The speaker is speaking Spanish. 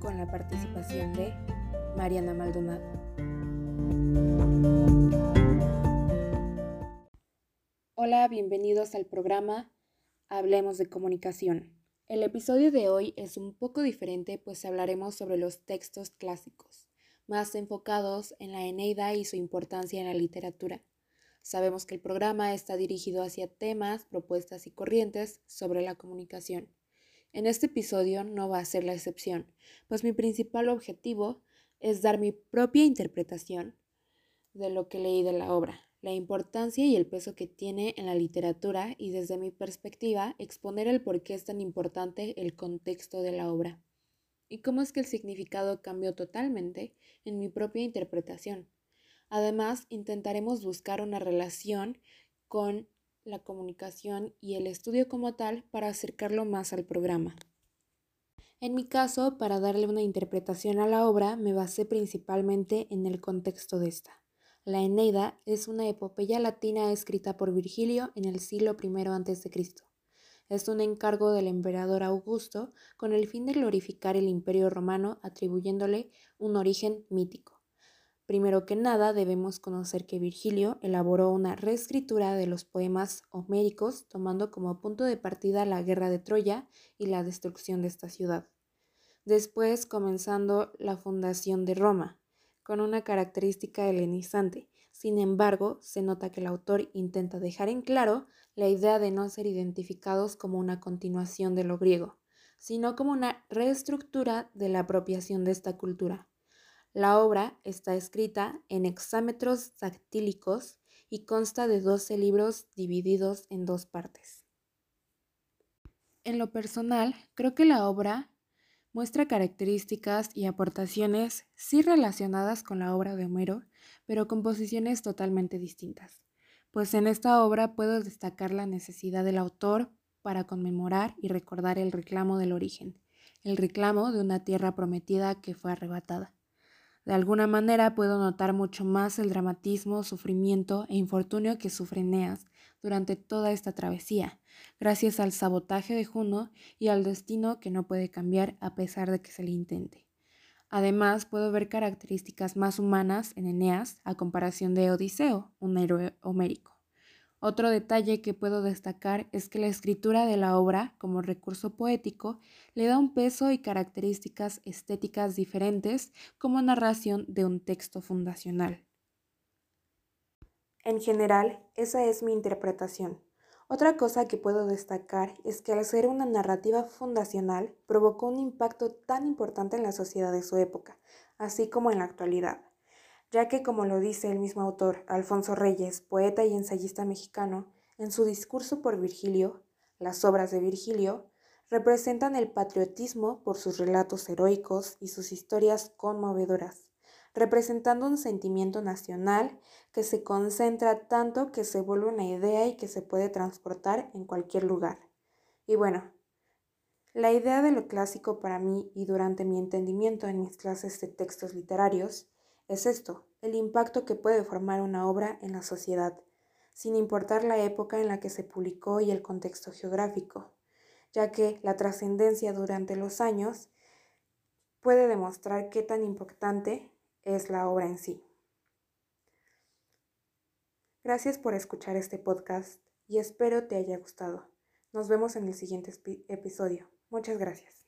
con la participación de Mariana Maldonado. Hola, bienvenidos al programa Hablemos de Comunicación. El episodio de hoy es un poco diferente pues hablaremos sobre los textos clásicos, más enfocados en la Eneida y su importancia en la literatura. Sabemos que el programa está dirigido hacia temas, propuestas y corrientes sobre la comunicación. En este episodio no va a ser la excepción, pues mi principal objetivo es dar mi propia interpretación de lo que leí de la obra, la importancia y el peso que tiene en la literatura y desde mi perspectiva exponer el por qué es tan importante el contexto de la obra y cómo es que el significado cambió totalmente en mi propia interpretación. Además, intentaremos buscar una relación con la comunicación y el estudio como tal para acercarlo más al programa. En mi caso, para darle una interpretación a la obra, me basé principalmente en el contexto de esta. La Eneida es una epopeya latina escrita por Virgilio en el siglo I a.C. Es un encargo del emperador Augusto con el fin de glorificar el imperio romano atribuyéndole un origen mítico. Primero que nada, debemos conocer que Virgilio elaboró una reescritura de los poemas homéricos, tomando como punto de partida la guerra de Troya y la destrucción de esta ciudad. Después, comenzando la fundación de Roma, con una característica helenizante. Sin embargo, se nota que el autor intenta dejar en claro la idea de no ser identificados como una continuación de lo griego, sino como una reestructura de la apropiación de esta cultura. La obra está escrita en hexámetros dactílicos y consta de 12 libros divididos en dos partes. En lo personal, creo que la obra muestra características y aportaciones sí relacionadas con la obra de Homero, pero con posiciones totalmente distintas. Pues en esta obra puedo destacar la necesidad del autor para conmemorar y recordar el reclamo del origen, el reclamo de una tierra prometida que fue arrebatada. De alguna manera puedo notar mucho más el dramatismo, sufrimiento e infortunio que sufre Eneas durante toda esta travesía, gracias al sabotaje de Juno y al destino que no puede cambiar a pesar de que se le intente. Además, puedo ver características más humanas en Eneas a comparación de Odiseo, un héroe homérico. Otro detalle que puedo destacar es que la escritura de la obra, como recurso poético, le da un peso y características estéticas diferentes como narración de un texto fundacional. En general, esa es mi interpretación. Otra cosa que puedo destacar es que al ser una narrativa fundacional provocó un impacto tan importante en la sociedad de su época, así como en la actualidad ya que, como lo dice el mismo autor, Alfonso Reyes, poeta y ensayista mexicano, en su discurso por Virgilio, las obras de Virgilio representan el patriotismo por sus relatos heroicos y sus historias conmovedoras, representando un sentimiento nacional que se concentra tanto que se vuelve una idea y que se puede transportar en cualquier lugar. Y bueno, la idea de lo clásico para mí y durante mi entendimiento en mis clases de textos literarios es esto, el impacto que puede formar una obra en la sociedad, sin importar la época en la que se publicó y el contexto geográfico, ya que la trascendencia durante los años puede demostrar qué tan importante es la obra en sí. Gracias por escuchar este podcast y espero te haya gustado. Nos vemos en el siguiente episodio. Muchas gracias.